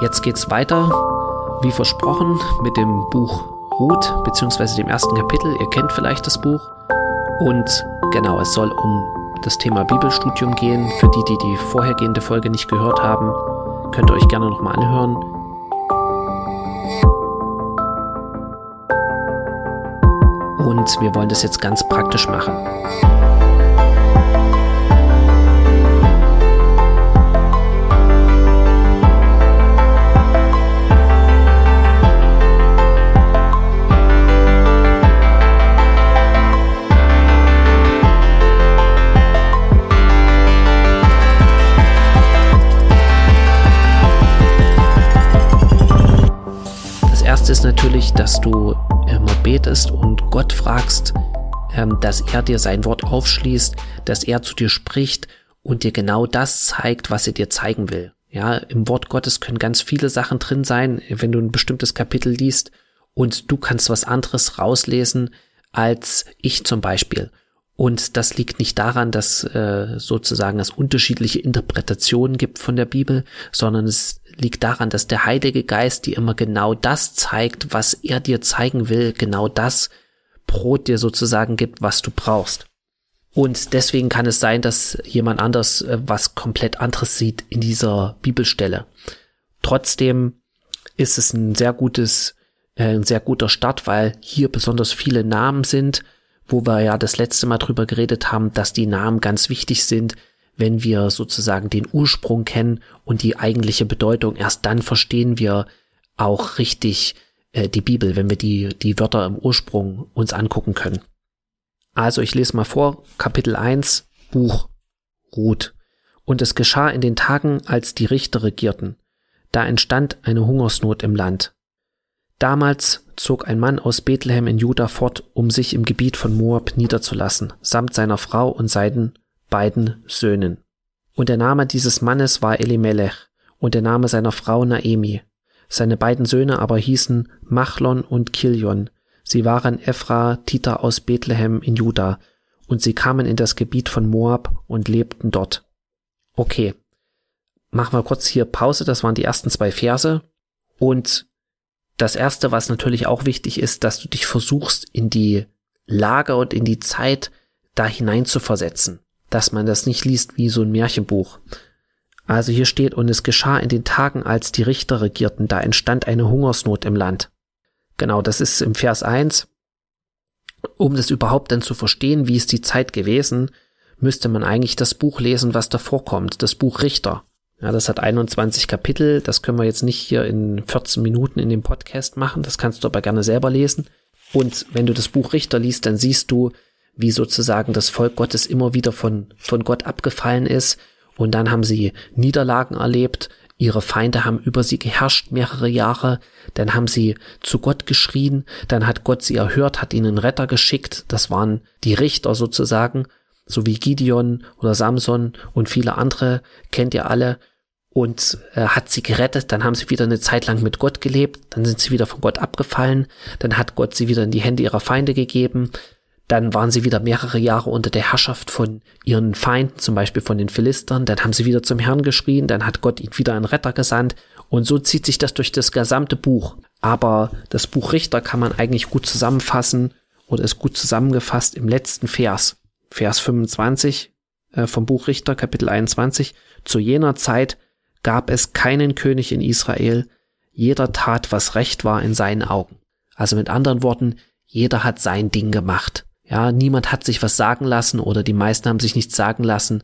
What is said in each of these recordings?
Jetzt geht's weiter, wie versprochen, mit dem Buch Ruth, beziehungsweise dem ersten Kapitel. Ihr kennt vielleicht das Buch. Und genau, es soll um das Thema Bibelstudium gehen. Für die, die die vorhergehende Folge nicht gehört haben, könnt ihr euch gerne nochmal anhören. Und wir wollen das jetzt ganz praktisch machen. Gott fragst, ähm, dass er dir sein Wort aufschließt, dass er zu dir spricht und dir genau das zeigt, was er dir zeigen will. Ja, im Wort Gottes können ganz viele Sachen drin sein, wenn du ein bestimmtes Kapitel liest und du kannst was anderes rauslesen als ich zum Beispiel. Und das liegt nicht daran, dass äh, sozusagen es unterschiedliche Interpretationen gibt von der Bibel, sondern es liegt daran, dass der Heilige Geist dir immer genau das zeigt, was er dir zeigen will, genau das Brot dir sozusagen gibt, was du brauchst. Und deswegen kann es sein, dass jemand anders äh, was komplett anderes sieht in dieser Bibelstelle. Trotzdem ist es ein sehr gutes, äh, ein sehr guter Start, weil hier besonders viele Namen sind, wo wir ja das letzte Mal drüber geredet haben, dass die Namen ganz wichtig sind, wenn wir sozusagen den Ursprung kennen und die eigentliche Bedeutung. Erst dann verstehen wir auch richtig äh, die Bibel, wenn wir die, die Wörter im Ursprung uns angucken können. Also ich lese mal vor, Kapitel 1, Buch Ruth. Und es geschah in den Tagen, als die Richter regierten. Da entstand eine Hungersnot im Land. Damals zog ein Mann aus Bethlehem in Juda fort, um sich im Gebiet von Moab niederzulassen, samt seiner Frau und seinen beiden Söhnen. Und der Name dieses Mannes war Elimelech und der Name seiner Frau Naemi. Seine beiden Söhne aber hießen Machlon und Kilion. Sie waren Ephratiter aus Bethlehem in Juda und sie kamen in das Gebiet von Moab und lebten dort. Okay. Machen wir kurz hier Pause. Das waren die ersten zwei Verse. Und das erste, was natürlich auch wichtig ist, dass du dich versuchst, in die Lage und in die Zeit da hinein zu versetzen. Dass man das nicht liest wie so ein Märchenbuch. Also hier steht, und es geschah in den Tagen, als die Richter regierten, da entstand eine Hungersnot im Land. Genau, das ist im Vers 1. Um das überhaupt dann zu verstehen, wie ist die Zeit gewesen, müsste man eigentlich das Buch lesen, was davor kommt, das Buch Richter. Ja, das hat 21 Kapitel. Das können wir jetzt nicht hier in 14 Minuten in dem Podcast machen. Das kannst du aber gerne selber lesen. Und wenn du das Buch Richter liest, dann siehst du, wie sozusagen das Volk Gottes immer wieder von, von Gott abgefallen ist. Und dann haben sie Niederlagen erlebt. Ihre Feinde haben über sie geherrscht mehrere Jahre. Dann haben sie zu Gott geschrien. Dann hat Gott sie erhört, hat ihnen Retter geschickt. Das waren die Richter sozusagen so wie Gideon oder Samson und viele andere, kennt ihr alle, und äh, hat sie gerettet, dann haben sie wieder eine Zeit lang mit Gott gelebt, dann sind sie wieder von Gott abgefallen, dann hat Gott sie wieder in die Hände ihrer Feinde gegeben, dann waren sie wieder mehrere Jahre unter der Herrschaft von ihren Feinden, zum Beispiel von den Philistern, dann haben sie wieder zum Herrn geschrien, dann hat Gott ihnen wieder einen Retter gesandt und so zieht sich das durch das gesamte Buch. Aber das Buch Richter kann man eigentlich gut zusammenfassen oder ist gut zusammengefasst im letzten Vers. Vers 25 äh, vom Buch Richter, Kapitel 21. Zu jener Zeit gab es keinen König in Israel, jeder tat, was recht war in seinen Augen. Also mit anderen Worten, jeder hat sein Ding gemacht. Ja, niemand hat sich was sagen lassen oder die meisten haben sich nichts sagen lassen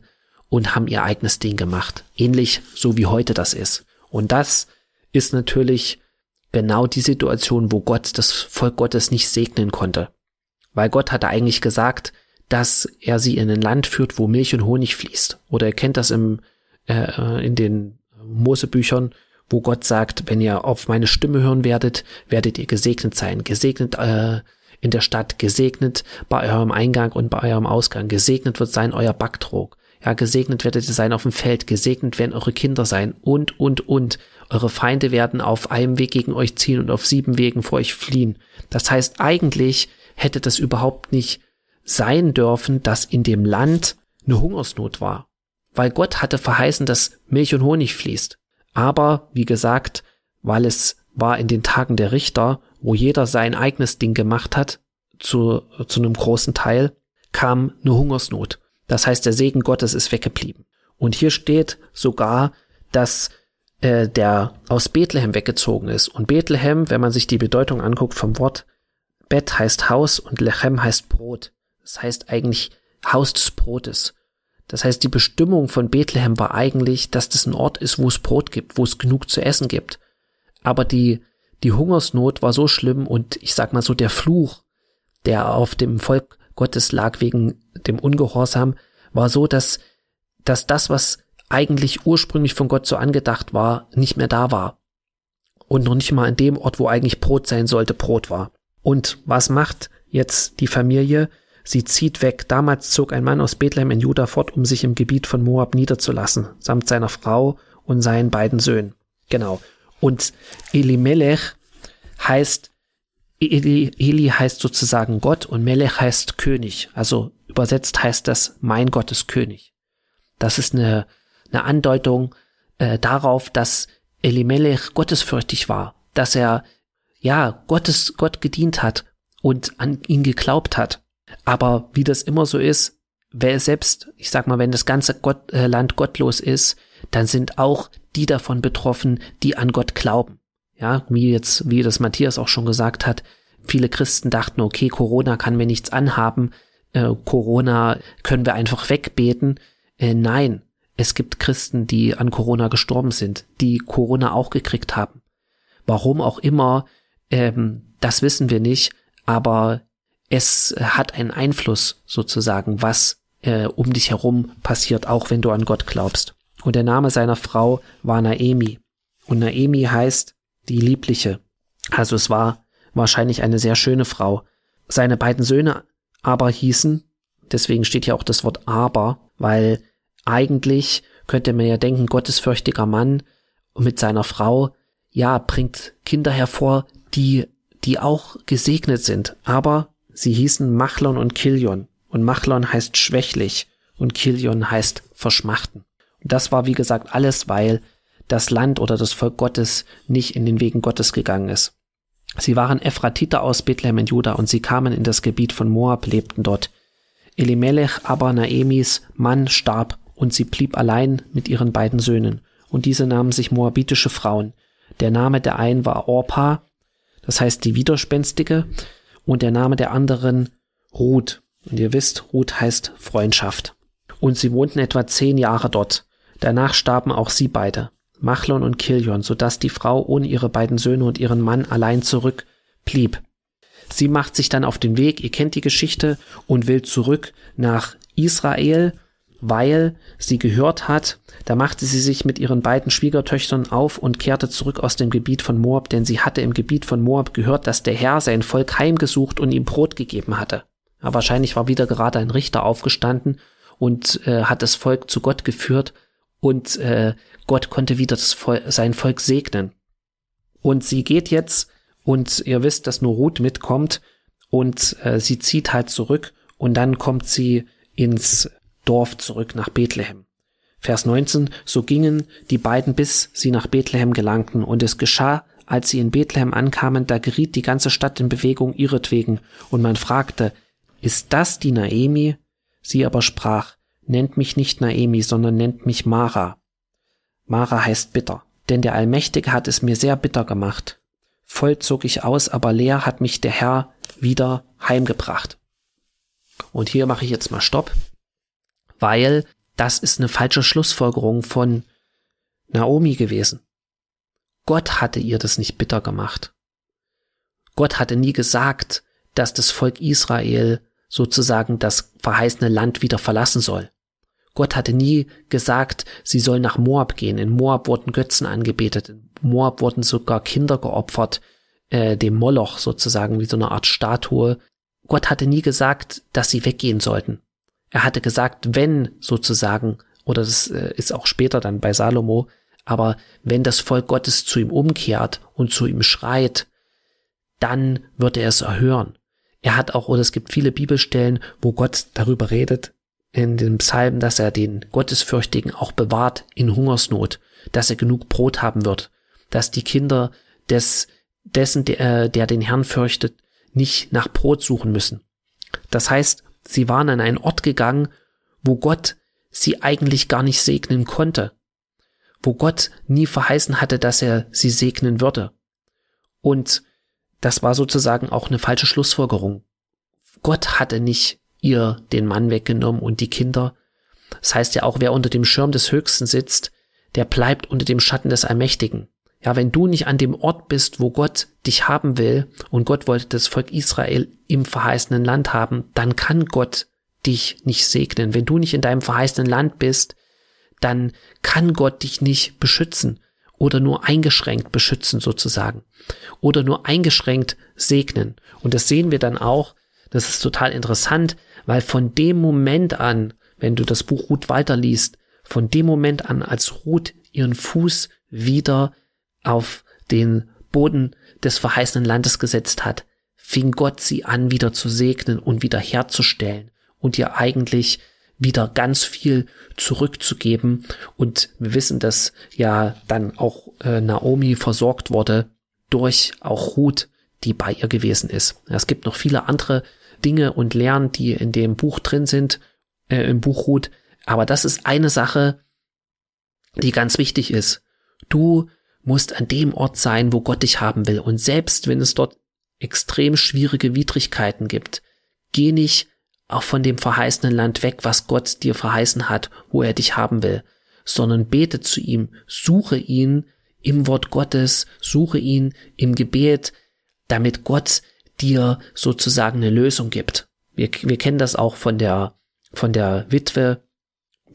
und haben ihr eigenes Ding gemacht. Ähnlich so wie heute das ist. Und das ist natürlich genau die Situation, wo Gott das Volk Gottes nicht segnen konnte. Weil Gott hatte eigentlich gesagt, dass er sie in ein Land führt, wo Milch und Honig fließt. Oder er kennt das im, äh, in den Mosebüchern, wo Gott sagt, wenn ihr auf meine Stimme hören werdet, werdet ihr gesegnet sein. Gesegnet äh, in der Stadt, gesegnet bei eurem Eingang und bei eurem Ausgang. Gesegnet wird sein euer Backtrog. Ja, gesegnet werdet ihr sein auf dem Feld, gesegnet werden eure Kinder sein und, und, und. Eure Feinde werden auf einem Weg gegen euch ziehen und auf sieben Wegen vor euch fliehen. Das heißt, eigentlich hätte das überhaupt nicht sein dürfen, dass in dem Land eine Hungersnot war. Weil Gott hatte verheißen, dass Milch und Honig fließt. Aber, wie gesagt, weil es war in den Tagen der Richter, wo jeder sein eigenes Ding gemacht hat, zu, zu einem großen Teil, kam eine Hungersnot. Das heißt, der Segen Gottes ist weggeblieben. Und hier steht sogar, dass äh, der aus Bethlehem weggezogen ist. Und Bethlehem, wenn man sich die Bedeutung anguckt vom Wort Bett heißt Haus und Lechem heißt Brot. Das heißt eigentlich Haus des Brotes. Das heißt, die Bestimmung von Bethlehem war eigentlich, dass das ein Ort ist, wo es Brot gibt, wo es genug zu essen gibt. Aber die, die Hungersnot war so schlimm und ich sag mal so der Fluch, der auf dem Volk Gottes lag wegen dem Ungehorsam, war so, dass, dass das, was eigentlich ursprünglich von Gott so angedacht war, nicht mehr da war. Und noch nicht mal an dem Ort, wo eigentlich Brot sein sollte, Brot war. Und was macht jetzt die Familie? Sie zieht weg. Damals zog ein Mann aus Bethlehem in Juda fort, um sich im Gebiet von Moab niederzulassen, samt seiner Frau und seinen beiden Söhnen. Genau. Und Elimelech heißt, Eli, Eli heißt sozusagen Gott und Melech heißt König. Also übersetzt heißt das, mein Gott ist König. Das ist eine, eine Andeutung äh, darauf, dass Elimelech gottesfürchtig war, dass er ja, Gottes, Gott gedient hat und an ihn geglaubt hat. Aber wie das immer so ist, wer selbst, ich sag mal, wenn das ganze Gott, äh, Land gottlos ist, dann sind auch die davon betroffen, die an Gott glauben. Ja, wie jetzt, wie das Matthias auch schon gesagt hat, viele Christen dachten, okay, Corona kann mir nichts anhaben, äh, Corona können wir einfach wegbeten. Äh, nein, es gibt Christen, die an Corona gestorben sind, die Corona auch gekriegt haben. Warum auch immer, ähm, das wissen wir nicht, aber es hat einen Einfluss sozusagen, was äh, um dich herum passiert, auch wenn du an Gott glaubst. Und der Name seiner Frau war Naemi. Und Naemi heißt die Liebliche. Also es war wahrscheinlich eine sehr schöne Frau. Seine beiden Söhne aber hießen, deswegen steht hier auch das Wort aber, weil eigentlich könnte man ja denken, gottesfürchtiger Mann mit seiner Frau, ja, bringt Kinder hervor, die, die auch gesegnet sind, aber sie hießen Machlon und Kilion. Und Machlon heißt schwächlich und Kilion heißt verschmachten. Und das war, wie gesagt, alles, weil das Land oder das Volk Gottes nicht in den Wegen Gottes gegangen ist. Sie waren Ephratiter aus Bethlehem in Juda und sie kamen in das Gebiet von Moab, lebten dort. Elimelech aber Naemis Mann starb und sie blieb allein mit ihren beiden Söhnen. Und diese nahmen sich moabitische Frauen. Der Name der einen war Orpa das heißt die Widerspenstige, und der Name der anderen Ruth. Und ihr wisst, Ruth heißt Freundschaft. Und sie wohnten etwa zehn Jahre dort. Danach starben auch sie beide, Machlon und Kilion, so dass die Frau ohne ihre beiden Söhne und ihren Mann allein zurückblieb. Sie macht sich dann auf den Weg, ihr kennt die Geschichte, und will zurück nach Israel weil sie gehört hat, da machte sie sich mit ihren beiden Schwiegertöchtern auf und kehrte zurück aus dem Gebiet von Moab, denn sie hatte im Gebiet von Moab gehört, dass der Herr sein Volk heimgesucht und ihm Brot gegeben hatte. Wahrscheinlich war wieder gerade ein Richter aufgestanden und äh, hat das Volk zu Gott geführt und äh, Gott konnte wieder das Vol sein Volk segnen. Und sie geht jetzt und ihr wisst, dass nur Ruth mitkommt und äh, sie zieht halt zurück und dann kommt sie ins Dorf zurück nach Bethlehem. Vers 19, so gingen die beiden bis sie nach Bethlehem gelangten, und es geschah, als sie in Bethlehem ankamen, da geriet die ganze Stadt in Bewegung ihretwegen, und man fragte, ist das die Naemi? Sie aber sprach, nennt mich nicht Naemi, sondern nennt mich Mara. Mara heißt bitter, denn der Allmächtige hat es mir sehr bitter gemacht. Voll zog ich aus, aber leer hat mich der Herr wieder heimgebracht. Und hier mache ich jetzt mal Stopp weil das ist eine falsche Schlussfolgerung von Naomi gewesen. Gott hatte ihr das nicht bitter gemacht. Gott hatte nie gesagt, dass das Volk Israel sozusagen das verheißene Land wieder verlassen soll. Gott hatte nie gesagt, sie soll nach Moab gehen. In Moab wurden Götzen angebetet. In Moab wurden sogar Kinder geopfert, äh, dem Moloch sozusagen wie so eine Art Statue. Gott hatte nie gesagt, dass sie weggehen sollten. Er hatte gesagt, wenn sozusagen, oder das äh, ist auch später dann bei Salomo, aber wenn das Volk Gottes zu ihm umkehrt und zu ihm schreit, dann wird er es erhören. Er hat auch, oder es gibt viele Bibelstellen, wo Gott darüber redet, in dem Psalm, dass er den Gottesfürchtigen auch bewahrt in Hungersnot. dass er genug Brot haben wird, dass die Kinder des, dessen, der, der den Herrn fürchtet, nicht nach Brot suchen müssen. Das heißt, sie waren an einen Ort gegangen, wo Gott sie eigentlich gar nicht segnen konnte, wo Gott nie verheißen hatte, dass er sie segnen würde. Und das war sozusagen auch eine falsche Schlussfolgerung. Gott hatte nicht ihr den Mann weggenommen und die Kinder. Das heißt ja auch, wer unter dem Schirm des Höchsten sitzt, der bleibt unter dem Schatten des Allmächtigen. Ja, wenn du nicht an dem Ort bist, wo Gott dich haben will, und Gott wollte das Volk Israel im verheißenen Land haben, dann kann Gott dich nicht segnen. Wenn du nicht in deinem verheißenen Land bist, dann kann Gott dich nicht beschützen oder nur eingeschränkt beschützen sozusagen oder nur eingeschränkt segnen. Und das sehen wir dann auch, das ist total interessant, weil von dem Moment an, wenn du das Buch Ruth weiterliest, von dem Moment an, als Ruth ihren Fuß wieder auf den Boden des verheißenen Landes gesetzt hat, fing Gott sie an, wieder zu segnen und wieder herzustellen und ihr eigentlich wieder ganz viel zurückzugeben. Und wir wissen, dass ja dann auch äh, Naomi versorgt wurde durch auch Ruth, die bei ihr gewesen ist. Es gibt noch viele andere Dinge und Lernen, die in dem Buch drin sind, äh, im Buch Ruth. Aber das ist eine Sache, die ganz wichtig ist. Du musst an dem Ort sein, wo Gott dich haben will. Und selbst wenn es dort extrem schwierige Widrigkeiten gibt, geh nicht auch von dem verheißenen Land weg, was Gott dir verheißen hat, wo er dich haben will, sondern bete zu ihm, suche ihn im Wort Gottes, suche ihn im Gebet, damit Gott dir sozusagen eine Lösung gibt. Wir, wir kennen das auch von der, von der Witwe,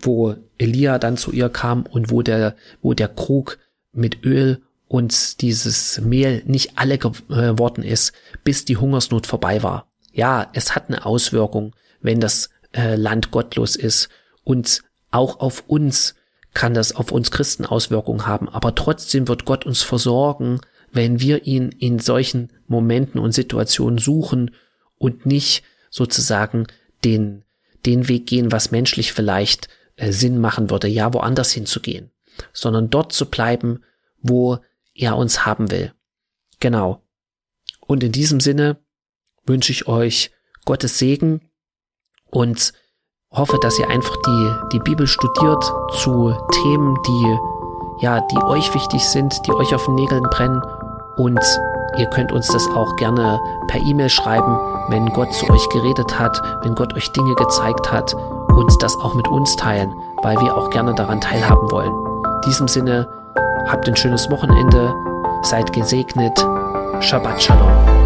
wo Elia dann zu ihr kam und wo der, wo der Krug mit Öl und dieses Mehl nicht alle geworden ist, bis die Hungersnot vorbei war. Ja, es hat eine Auswirkung, wenn das äh, Land gottlos ist und auch auf uns kann das auf uns Christen Auswirkungen haben, aber trotzdem wird Gott uns versorgen, wenn wir ihn in solchen Momenten und Situationen suchen und nicht sozusagen den, den Weg gehen, was menschlich vielleicht äh, Sinn machen würde, ja, woanders hinzugehen, sondern dort zu bleiben, wo er uns haben will. Genau. Und in diesem Sinne wünsche ich euch Gottes Segen und hoffe, dass ihr einfach die, die Bibel studiert zu Themen, die, ja, die euch wichtig sind, die euch auf den Nägeln brennen und ihr könnt uns das auch gerne per E-Mail schreiben, wenn Gott zu euch geredet hat, wenn Gott euch Dinge gezeigt hat und das auch mit uns teilen, weil wir auch gerne daran teilhaben wollen. In diesem Sinne, habt ein schönes Wochenende, seid gesegnet, Shabbat Shalom.